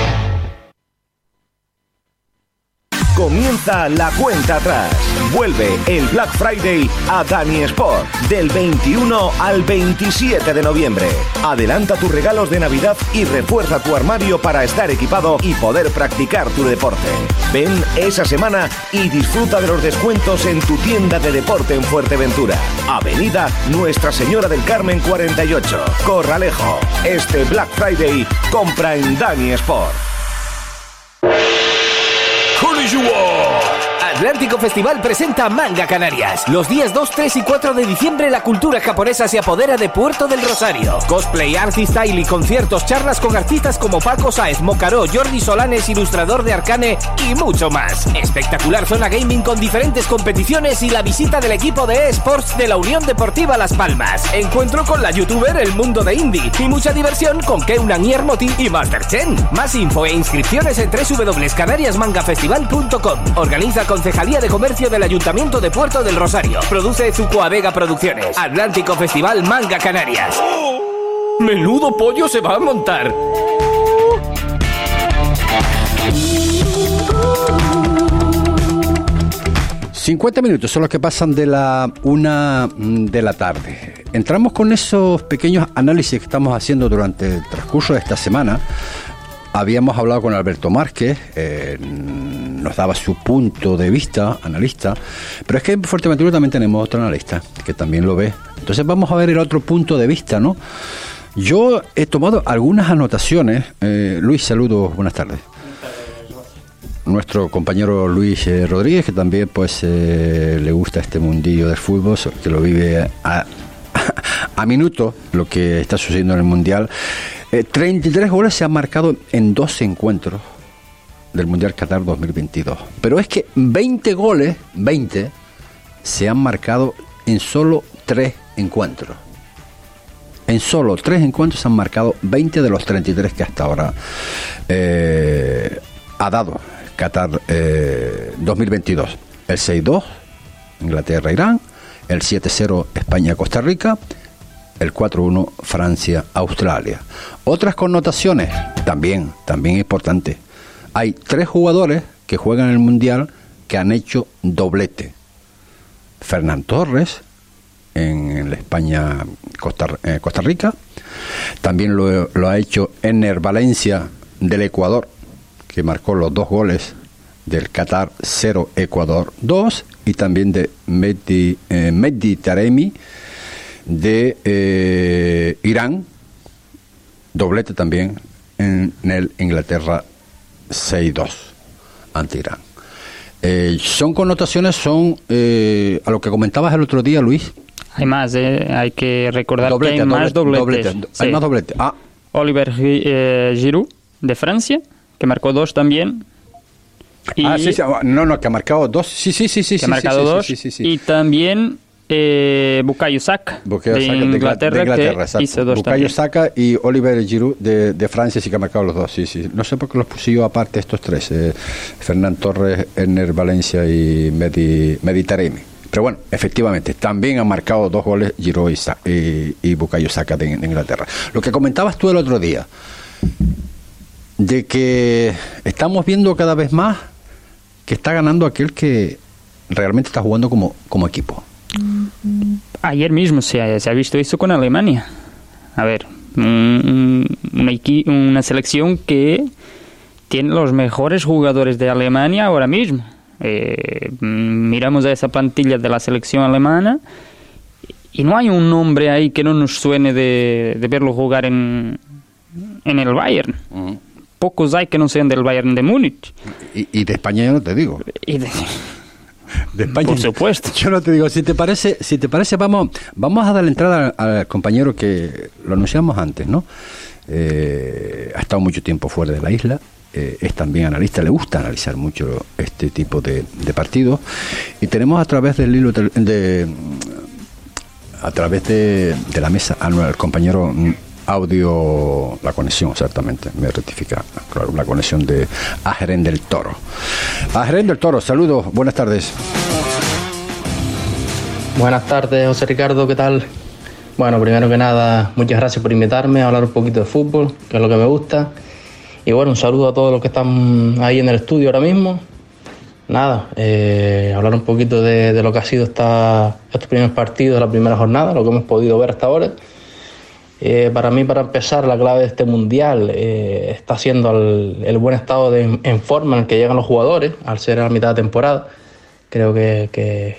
Comienza la cuenta atrás. Vuelve el Black Friday a Dani Sport del 21 al 27 de noviembre. Adelanta tus regalos de Navidad y refuerza tu armario para estar equipado y poder practicar tu deporte. Ven esa semana y disfruta de los descuentos en tu tienda de deporte en Fuerteventura. Avenida Nuestra Señora del Carmen 48, Corralejo. Este Black Friday compra en Dani Sport. visual. Atlántico Festival presenta Manga Canarias. Los días 2, 3 y 4 de diciembre la cultura japonesa se apodera de Puerto del Rosario. Cosplay, style y conciertos, charlas con artistas como Paco Saez, Mocaró, Jordi Solanes, ilustrador de Arcane y mucho más. Espectacular zona gaming con diferentes competiciones y la visita del equipo de eSports de la Unión Deportiva Las Palmas. Encuentro con la youtuber El Mundo de Indie y mucha diversión con Keunan y Hermoti y Master Chen. Más info e inscripciones en www.canariasmangafestival.com. Organiza con Concejalía de Comercio del Ayuntamiento de Puerto del Rosario. Produce Zucoa Vega Producciones. Atlántico Festival Manga Canarias. Menudo pollo se va a montar. ...50 minutos son los que pasan de la una de la tarde. Entramos con esos pequeños análisis que estamos haciendo durante el transcurso de esta semana Habíamos hablado con Alberto Márquez, eh, nos daba su punto de vista, analista, pero es que en Fuerteventura también tenemos otro analista que también lo ve. Entonces vamos a ver el otro punto de vista, ¿no? Yo he tomado algunas anotaciones. Eh, Luis, saludos, buenas tardes. Nuestro compañero Luis eh, Rodríguez, que también pues le gusta este mundillo del fútbol, que lo vive a, a minuto lo que está sucediendo en el Mundial. 33 eh, goles se han marcado en dos encuentros del Mundial Qatar 2022. Pero es que 20 goles, 20, se han marcado en solo tres encuentros. En solo tres encuentros se han marcado 20 de los 33 que hasta ahora eh, ha dado Qatar 2022. Eh, el 6-2, Inglaterra-Irán. El 7-0, España-Costa Rica el 4-1 Francia-Australia. Otras connotaciones, también, también importante. Hay tres jugadores que juegan el Mundial que han hecho doblete. Fernán Torres en la España Costa, eh, Costa Rica, también lo, ha hecho Ener Valencia del Ecuador, que marcó los dos goles del Qatar 0 Ecuador 2 y también de Mehdi, eh, Taremi de eh, Irán, doblete también en, el Inglaterra 6-2 ante Irán. Eh, son connotaciones, son eh, a lo que comentabas el otro día, Luis. Hay más, hay que recordar que hay más dobletes. Hay más dobletes. Ah. Oliver Giroud, de Francia, que marcó dos también. ah, sí, sí, no, no, que ha marcado dos. Sí, sí, sí, sí. Que ha marcado dos. Y también eh, Bukayo Saka, de, Inglaterra, que hizo dos Bukayo Saka y Oliver Giroud de, Francia sí que ha marcado los dos, sí, sí. No sé por qué los puse yo aparte estos tres, eh, Fernán Torres, Enner Valencia y Medi, Pero bueno, efectivamente, también han marcado dos goles Giroud y, y, Bukayo Saka de, de Inglaterra. Lo que comentabas tú el otro día, de que estamos viendo cada vez más que está ganando aquel que realmente está jugando como, como equipo. Ayer mismo se ha, se ha visto eso con Alemania. A ver, una, una selección que tiene los mejores jugadores de Alemania ahora mismo. Eh, miramos a esa plantilla de la selección alemana y no hay un nombre ahí que no nos suene de, verlo jugar en, en el Bayern. Pocos hay que no sean del Bayern de Múnich. Y, de España yo no te digo. Y de, de España. Por supuesto. Yo no te digo, si te parece, si te parece, vamos, vamos a dar la entrada al, compañero que lo anunciamos antes, ¿no? Eh, ha estado mucho tiempo fuera de la isla. Eh, es también analista, le gusta analizar mucho este tipo de, partidos. Y tenemos a través del hilo de, a través de, de la mesa al compañero audio, la conexión exactamente, me rectifica, claro, la conexión de Ajeren del Toro. Ajeren del Toro, saludos, buenas tardes. Buenas tardes, José Ricardo, ¿qué tal? Bueno, primero que nada, muchas gracias por invitarme a hablar un poquito de fútbol, que es lo que me gusta. Y bueno, un saludo a todos los que están ahí en el estudio ahora mismo. Nada, eh, hablar un poquito de, lo que ha sido esta, estos primeros partidos de la primera jornada, lo que hemos podido ver hasta ahora. Eh, para mí, para empezar, la clave de este mundial eh, está siendo el, buen estado de, en forma en el que llegan los jugadores al ser a mitad de temporada. Creo que,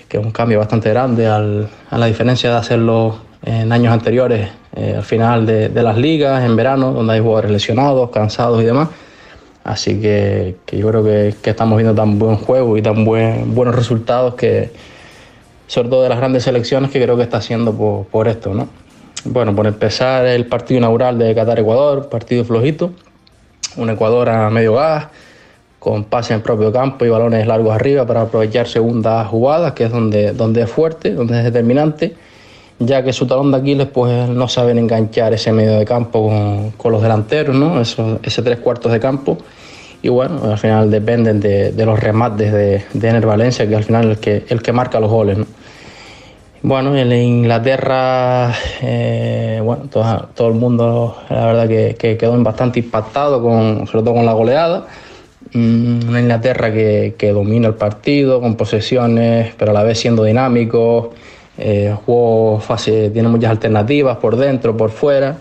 es un cambio bastante grande a la diferencia de hacerlo en años anteriores, eh, al final de, las ligas, en verano, donde hay jugadores lesionados, cansados y demás. Así que, yo creo que, estamos viendo tan buen juego y tan buen, buenos resultados que, sobre todo de las grandes selecciones, que creo que está haciendo por, por esto, ¿no? Bueno, por empezar el partido inaugural de Qatar-Ecuador, partido flojito, un Ecuador a medio gas, con pase en propio campo y balones largos arriba para aprovechar segundas jugadas, que es donde, donde es fuerte, donde es determinante, ya que su talón de Aquiles pues no saben enganchar ese medio de campo con, los delanteros, ¿no? Eso, ese tres cuartos de campo. Y bueno, al final dependen de, los remates de, de Ener Valencia, que al final es el que, el que marca los goles. ¿no? Bueno, en Inglaterra, eh, bueno, todo, el mundo, la verdad que, quedó bastante impactado, con, sobre todo con la goleada. Mm, una Inglaterra que, domina el partido, con posesiones, pero a la vez siendo dinámico. Eh, juego fácil, tiene muchas alternativas por dentro, por fuera.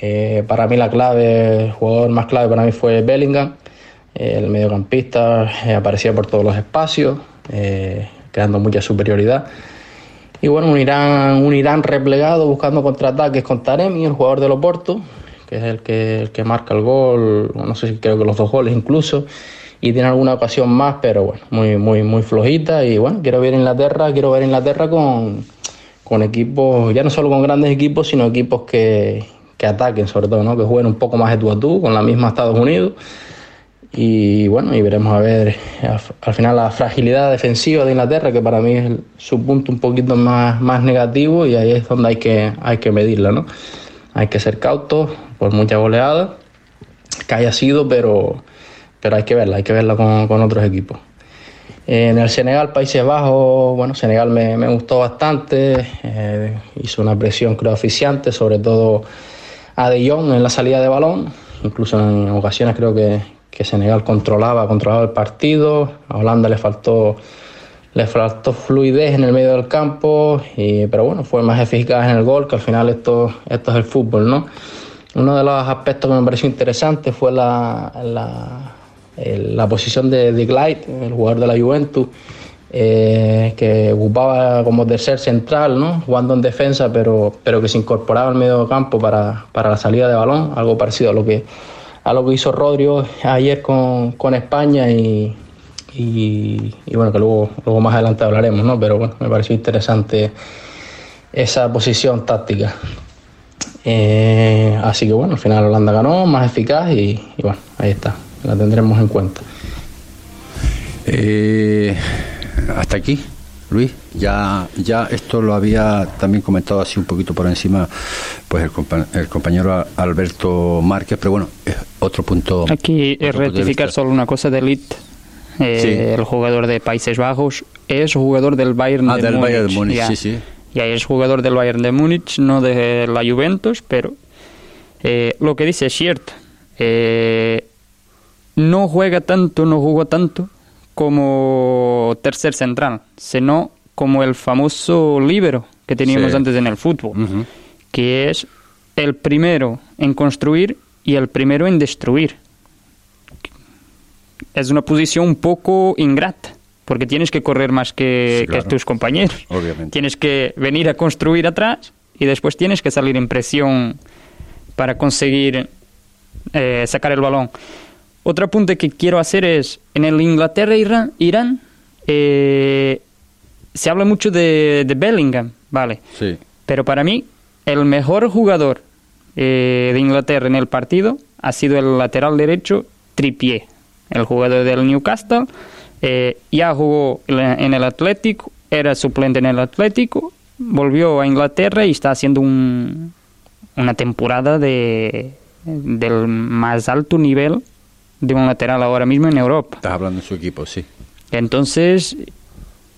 Eh, para mí la clave, el jugador más clave para mí fue Bellingham. el mediocampista aparecía por todos los espacios, creando mucha superioridad. Y bueno, un Irán, un Irán replegado buscando contraataques con Taremi, el jugador del Oporto, que es el que, que marca el gol, no sé si creo que los dos goles incluso, y tiene alguna ocasión más, pero bueno, muy, muy, muy flojita. Y bueno, quiero ver Inglaterra, quiero ver Inglaterra con, con equipos, ya no solo con grandes equipos, sino equipos que, que ataquen sobre todo, ¿no? que jueguen un poco más de tú a tú, con la misma Estados Unidos y bueno, y veremos a ver al final la fragilidad defensiva de Inglaterra, que para mí es su punto un poquito más, más negativo y ahí es donde hay que, hay que medirla, ¿no? Hay que ser cautos por mucha goleada que haya sido, pero, pero hay que verla, hay que verla con, con otros equipos. En el Senegal, Países Bajos, bueno, Senegal me, me gustó bastante, eh, hizo una presión creo eficiente, sobre todo a De Jong en la salida de balón, incluso en ocasiones creo que, que Senegal controlaba, controlaba el partido, a Holanda le faltó, le faltó fluidez en el medio del campo, y, pero bueno, fue más eficaz en el gol, que al final esto, esto es el fútbol, ¿no? Uno de los aspectos que me pareció interesante fue la, la, posición de, de Glide, el jugador de la Juventus, eh, que ocupaba como tercer central, ¿no? jugando en defensa, pero, pero que se incorporaba al medio campo para, para la salida de balón, algo parecido a lo que a lo que hizo Rodrigo ayer con, España y, bueno, que luego, luego más adelante hablaremos, ¿no? Pero bueno, me pareció interesante esa posición táctica. Eh, así que bueno, al final Holanda ganó, más eficaz y, bueno, ahí está, la tendremos en cuenta. Eh, hasta aquí Luis, ya, ya esto lo había también comentado así un poquito por encima pues el, compañero Alberto Márquez, pero bueno, es otro punto. Aquí es rectificar solo una cosa de Elite. Eh, el jugador de Países Bajos es jugador del Bayern ah, de del Múnich. Bayern de Múnich, sí, sí. Ya es jugador del Bayern de Múnich, no de la Juventus, pero eh, lo que dice es cierto. Eh, no juega tanto, no jugó tanto como tercer central, sino como el famoso libero que teníamos antes en el fútbol, que es el primero en construir y el primero en destruir. Es una posición un poco ingrata, porque tienes que correr más que, tus compañeros. Tienes que venir a construir atrás y después tienes que salir en presión para conseguir eh, sacar el balón. Otro apunte que quiero hacer es, en el Inglaterra-Irán, Irán, eh, se habla mucho de, Bellingham, ¿vale? Sí. Pero para mí, el mejor jugador eh, de Inglaterra en el partido ha sido el lateral derecho Trippier, el jugador del Newcastle. Eh, ya jugó en el Atlético, era suplente en el Atlético, volvió a Inglaterra y está haciendo un, una temporada de, del más alto nivel de un lateral ahora mismo en Europa. Estás hablando de su equipo, sí. Entonces,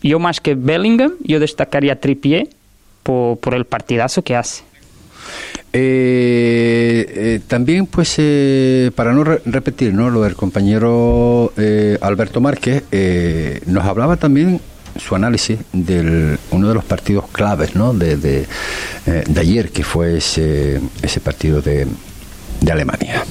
yo más que Bellingham, yo destacaría a Trippier por, por el partidazo que hace. Eh, eh, también, pues, eh, para no repetir ¿no? lo del compañero Alberto Márquez, nos hablaba también su análisis de uno de los partidos claves ¿no? de, de, de ayer, que fue ese, ese partido de, de Alemania.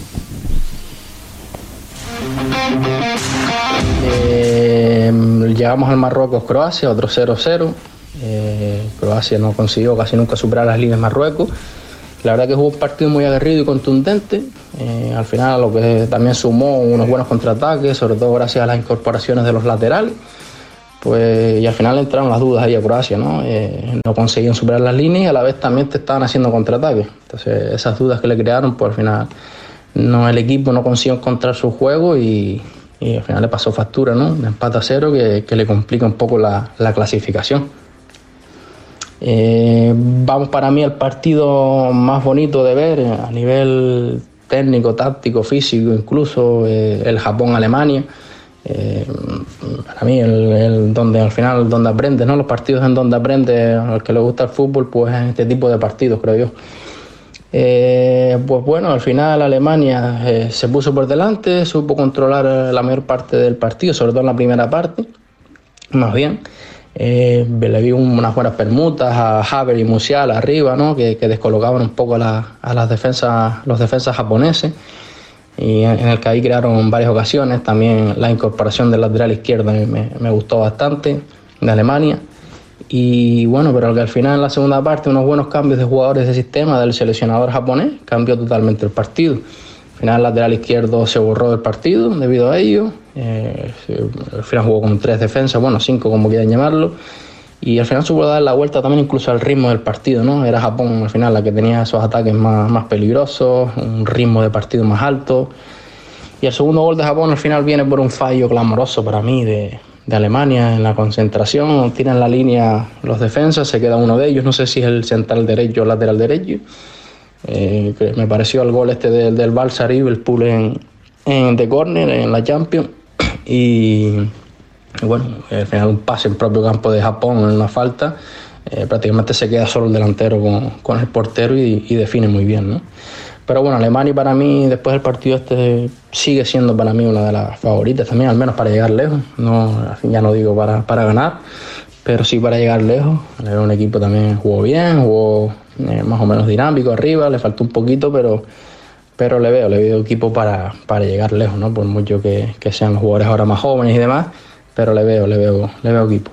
Eh, llegamos al Marruecos-Croacia, otro 0-0. Eh, Croacia no consiguió casi nunca superar las líneas Marruecos. La verdad que jugó un partido muy aguerrido y contundente. Eh, al final lo que también sumó unos buenos contraataques, sobre todo gracias a las incorporaciones de los laterales. Pues, y al final entraron las dudas ahí a Croacia, ¿no? no conseguían superar las líneas y a la vez también te estaban haciendo contraataques. Entonces esas dudas que le crearon, pues al final no el equipo no consiguió encontrar su juego y, al final le pasó factura, ¿no? Un empate a cero que, le complica un poco la, clasificación. Eh, vamos para mí al partido más bonito de ver a nivel técnico, táctico, físico, incluso eh, el Japón-Alemania. Eh, para mí, el, donde al final donde aprendes, ¿no? Los partidos en donde aprendes, al que le gusta el fútbol, pues en este tipo de partidos, creo yo. Eh, pues bueno, al final Alemania eh, se puso por delante, supo controlar la mayor parte del partido, sobre todo en la primera parte, más bien. Eh, le vi unas buenas permutas a Haber y Musial arriba, ¿no? que, descolocaban un poco a, las defensas, los defensas japoneses. Y en, el que ahí crearon varias ocasiones. También la incorporación del lateral izquierdo me gustó bastante de Alemania. Y bueno, pero que al final en la segunda parte unos buenos cambios de jugadores de sistema del seleccionador japonés cambió totalmente el partido. Al final el lateral izquierdo se borró del partido debido a ello. Eh, al final jugó con tres defensas, bueno, cinco como quieran llamarlo. Y al final supo dar la vuelta también incluso al ritmo del partido, ¿no? Era Japón al final la que tenía esos ataques más, más peligrosos, un ritmo de partido más alto. Y el segundo gol de Japón al final viene por un fallo clamoroso para mí de, de Alemania en la concentración, tiran la línea los defensas, se queda uno de ellos, no sé si es el central derecho o lateral derecho. Eh, me pareció el gol este del, del Barça el pool en, en de corner en la Champions y, bueno, al final un pase en propio campo de Japón en una falta, eh, prácticamente se queda solo el delantero con, con el portero y, y define muy bien, ¿no? Pero bueno, Alemania para mí, después del partido este, sigue siendo para mí una de las favoritas también, al menos para llegar lejos. No, ya no digo para, para ganar, pero sí para llegar lejos. Era un equipo también jugó bien, jugó eh, más o menos dinámico arriba, le faltó un poquito, pero, pero le veo, le veo equipo para, para llegar lejos, ¿no? Por mucho que, que sean los jugadores ahora más jóvenes y demás, pero le veo, le veo, le veo equipo.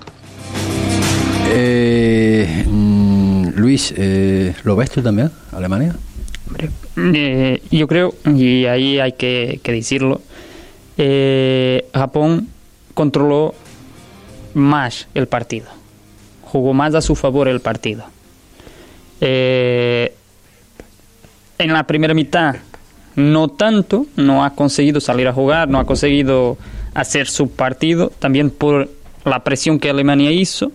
Eh, mm, Luis, eh, ¿lo ves tú también, Alemania? Eh, yo creo, y ahí hay que, decirlo, eh, Japón controló más el partido, jugó más a su favor el partido. Eh, en la primera mitad no tanto, no ha conseguido salir a jugar, no ha conseguido hacer su partido, también por la presión que Alemania hizo,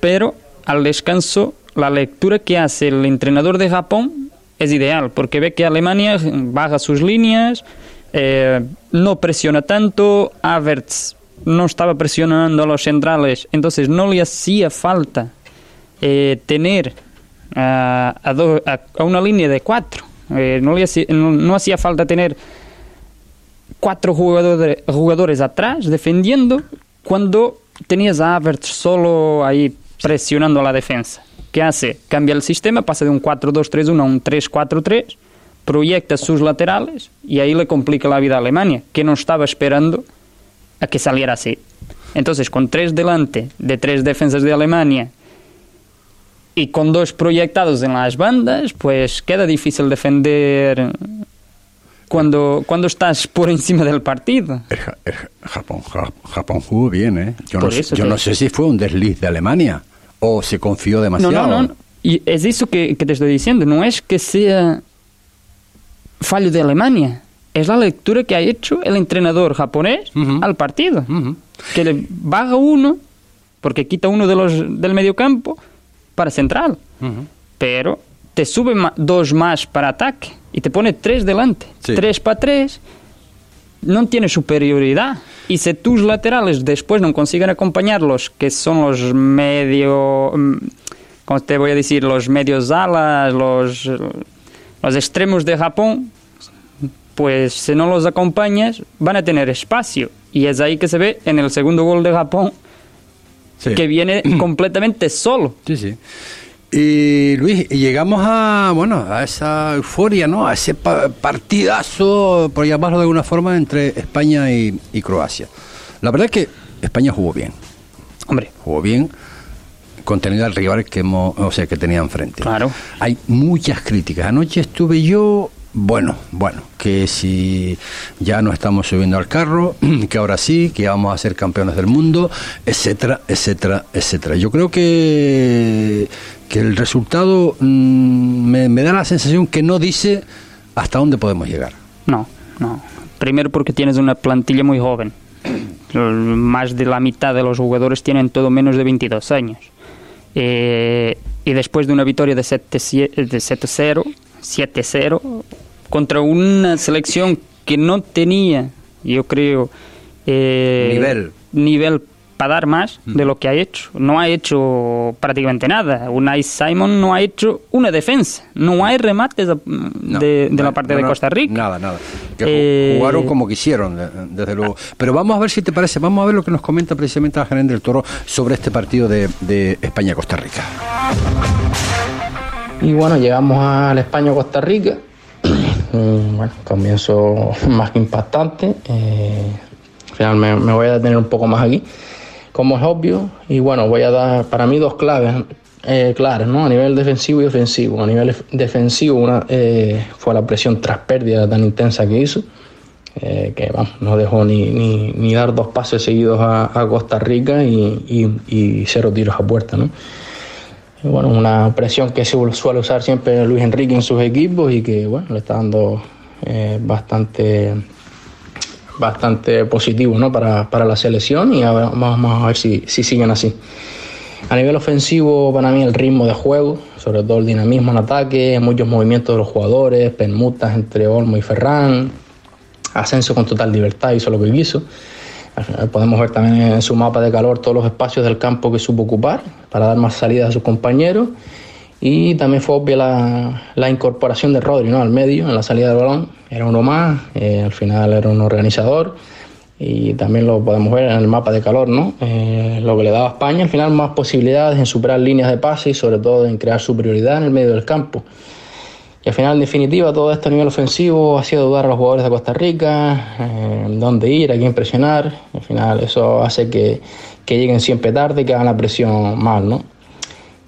pero al descanso la lectura que hace el entrenador de Japón es ideal, porque ve que Alemania baja sus líneas, eh, no presiona tanto, Havertz no estaba presionando a los centrales, entonces no le hacía falta eh, tener a, a, una línea de cuatro, eh, no, le hacía, no, hacía falta tener cuatro jugadores, jugadores atrás defendiendo cuando tenías a Havertz solo ahí presionando a la defensa. ¿Qué hace? Cambia el sistema, pasa de un 4-2-3-1 a un 3-4-3, proyecta sus laterales y ahí le complica la vida a Alemania, que no estaba esperando a que saliera así. Entonces, con tres delante de tres defensas de Alemania y con dos proyectados en las bandas, pues queda difícil defender cuando, cuando estás por encima del partido. Japón, Japón jugó bien, ¿eh? Yo, no, yo no sé si fue un desliz de Alemania o se confió demasiado. No, no, no. Y es eso que, te estoy diciendo. No es que sea fallo de Alemania. Es la lectura que ha hecho el entrenador japonés al partido. Que le baja uno, porque quita uno de los del mediocampo para central. Pero te sube dos más para ataque y te pone tres delante. Tres para tres. No tiene superioridad. Y si tus laterales después no consiguen acompañarlos, que son los medio, mm, ¿cómo te voy a decir? Los medios alas, los, los extremos de Japón, pues si no los acompañas, van a tener espacio. Y es ahí que se ve en el segundo gol de Japón, que viene completamente solo. Sí, sí. Y Luis, llegamos a, bueno, a esa euforia, ¿no? A ese partidazo, por llamarlo de alguna forma, entre España y, Croacia. La verdad es que España jugó bien. Hombre. Jugó bien contenido al rival que hemos, o sea, que tenía enfrente. Claro. Hay muchas críticas. Anoche estuve yo bueno, bueno, que si ya no estamos subiendo al carro, que ahora sí, que vamos a ser campeones del mundo, etcétera, etcétera, etcétera. Yo creo que, que el resultado mm, me, da la sensación que no dice hasta dónde podemos llegar. No, no. Primero porque tienes una plantilla muy joven. Más de la mitad de los jugadores tienen todo menos de 22 años. Eh, y después de una victoria de 7-0, 7-0 contra una selección que no tenía, yo creo, eh, nivel. nivel para dar más de lo que ha hecho. No ha hecho prácticamente nada. Unai Simon no ha hecho una defensa. No hay remates de, la parte de Costa Rica. Nada, nada. Que jugaron eh, como quisieron, desde luego. Pero vamos a ver si te parece, vamos a ver lo que nos comenta precisamente la gerente del Toro sobre este partido de, de España-Costa Rica. Y bueno, llegamos al España-Costa Rica bueno, comienzo más que impactante. Eh, al final me, voy a detener un poco más aquí, como es obvio. Y bueno, voy a dar para mí dos claves eh, claras, ¿no? A nivel defensivo y ofensivo. A nivel defensivo una, eh, fue la presión tras pérdida tan intensa que hizo. que vamos, no dejó ni, ni, dar dos pases seguidos a, Costa Rica y, y, y, cero tiros a puerta. ¿no? bueno, una presión que se suele usar siempre Luis Enrique en sus equipos y que bueno, le está dando eh, bastante bastante positivo ¿no? para, la selección y vamos a ver si, si siguen así. A nivel ofensivo, para mí el ritmo de juego, sobre todo el dinamismo en ataque, muchos movimientos de los jugadores, permutas entre Olmo y Ferran, ascenso con total libertad, hizo lo que quiso. Podemos ver también en su mapa de calor todos los espacios del campo que supo ocupar para dar más salidas a sus compañeros. Y también fue obvia la, incorporación de Rodri ¿no? al medio, en la salida del balón. Era uno más, eh, al final era un organizador. Y también lo podemos ver en el mapa de calor, ¿no? Eh, lo que le daba a España, al final más posibilidades en superar líneas de pase y sobre todo en crear superioridad en el medio del campo. Y al final, en definitiva, todo esto a nivel ofensivo ha sido dudar a los jugadores de Costa Rica, eh, dónde ir, a quién presionar. Al final, eso hace que, que, lleguen siempre tarde y que hagan la presión mal, ¿no?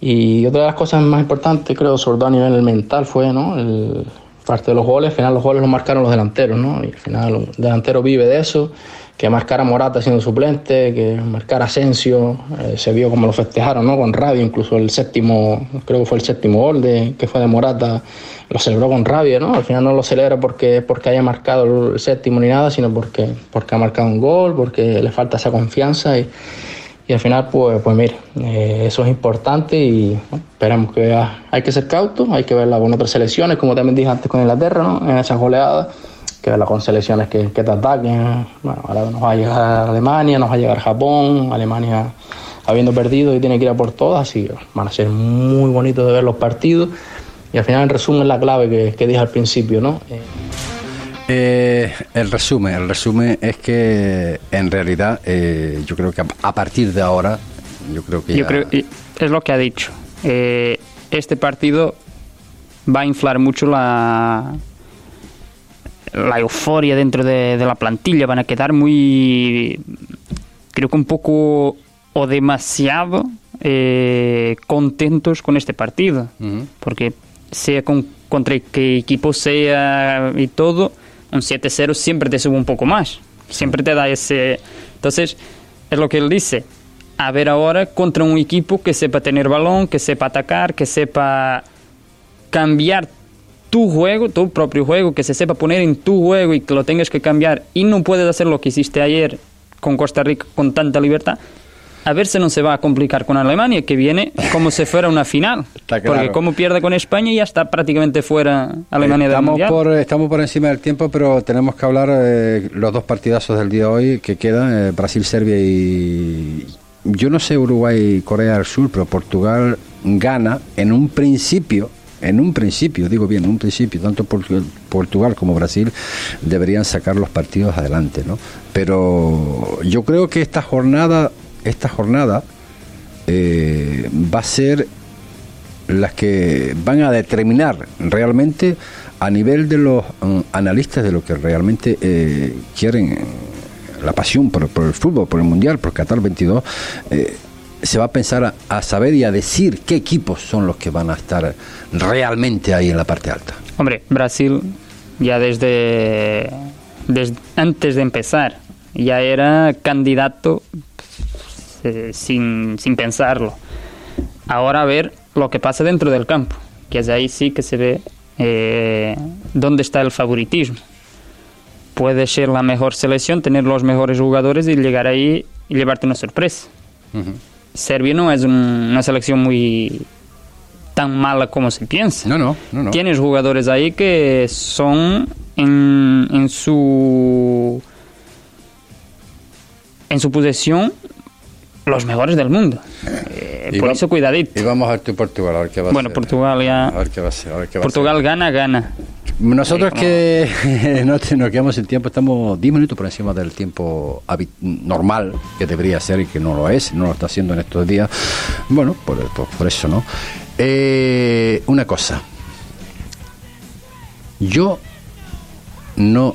Y otra de las cosas más importantes, creo, sobre todo a nivel mental, fue, ¿no? El, parte de los goles, al final los goles los marcaron los delanteros, ¿no? Y al final el delantero vive de eso que marcara Morata siendo suplente, que marcara Asensio, eh, se vio como lo festejaron, ¿no? Con rabia, incluso el séptimo, creo que fue el séptimo gol de, que fue de Morata, lo celebró con rabia, ¿no? Al final no lo celebra porque, porque haya marcado el séptimo ni nada, sino porque, porque ha marcado un gol, porque le falta esa confianza y, y al final, pues, pues mira, eh, eso es importante y esperamos que hay que ser cautos, hay que verla con otras selecciones, como también dije antes con Inglaterra, ¿no? en esas goleadas, que verla con selecciones que, que te ataquen. Bueno, ahora nos va a llegar Alemania, nos va a llegar Japón, Alemania habiendo perdido y tiene que ir a por todas, así van a ser muy bonitos de ver los partidos. Y al final, en resumen, la clave que, que dije al principio, ¿no? Eh, eh, el resumen, el resumen es que en realidad eh, yo creo que a, partir de ahora, yo creo que yo creo es lo que ha dicho. Eh, este partido va a inflar mucho la la euforia dentro de, la plantilla. Van a quedar muy, creo que un poco o demasiado contentos con este partido, porque sea con, contra qué equipo sea y todo un 7-0 siempre te sube un poco más. Siempre te da ese... Entonces, es lo que él dice. A ver ahora contra un equipo que sepa tener balón, que sepa atacar, que sepa cambiar tu juego, tu propio juego, que se sepa poner en tu juego y que lo tengas que cambiar y no puedes hacer lo que hiciste ayer con Costa Rica con tanta libertad, a ver si no se va a complicar con Alemania, que viene como si fuera una final. Porque como pierde con España ya está prácticamente fuera Alemania estamos del Por, estamos por encima del tiempo, pero tenemos que hablar eh, los dos partidazos del día de hoy que quedan, eh, Brasil-Serbia y... Yo no sé Uruguay Corea del Sur, pero Portugal gana en un principio en un principio, digo bien, en un principio, tanto Portugal como Brasil deberían sacar los partidos adelante, ¿no? Pero yo creo que esta jornada esta jornada eh, va a ser las que van a determinar realmente a nivel de los mm, analistas de lo que realmente eh, quieren la pasión por, el fútbol, por el mundial, por Qatar 22, eh, se va a pensar a, saber y a decir qué equipos son los que van a estar realmente ahí en la parte alta. Hombre, Brasil ya desde, desde antes de empezar ya era candidato eh, sin, sin pensarlo. Ahora a ver lo que pasa dentro del campo, que es ahí sí que se ve eh, dónde está el favoritismo. Puede ser la mejor selección, tener los mejores jugadores y llegar ahí y llevarte una sorpresa. Serbia no es una selección muy tan mala como se piensa. No, no, no, Tienes jugadores ahí que son en, en su en su posesión los mejores del mundo. Eh, por eso cuidadito. Y vamos a ver Portugal, a ver qué va a bueno, Portugal ya... A ver qué va a ser, a ver qué va Portugal gana, gana. Nosotros que no nos quedamos sin tiempo, estamos 10 minutos por encima del tiempo normal que debería ser y que no lo es, no lo está haciendo en estos días. Bueno, por, por, eso, ¿no? Eh, una cosa. Yo no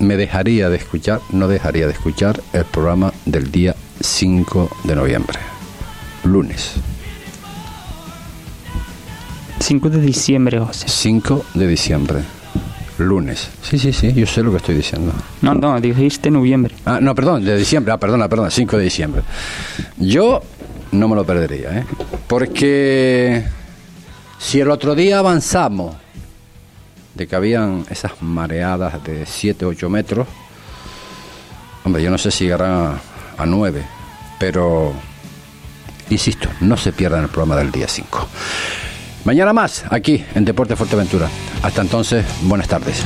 me dejaría de escuchar, no dejaría de escuchar el programa del día 5 de noviembre, lunes. 5 de diciembre, José. 5 de diciembre, lunes. Sí, sí, sí, yo sé lo que estoy diciendo. No, no, dijiste noviembre. Ah, no, perdón, de diciembre, ah, perdona, perdona, 5 de diciembre. Yo no me lo perdería, ¿eh? Porque si el otro día avanzamos de que habían esas mareadas de 7, 8 metros, hombre, yo no sé si llegarán a 9. Pero, insisto, no se pierdan el programa del día 5. Mañana más, aquí en Deporte Fuerteventura. Hasta entonces, buenas tardes.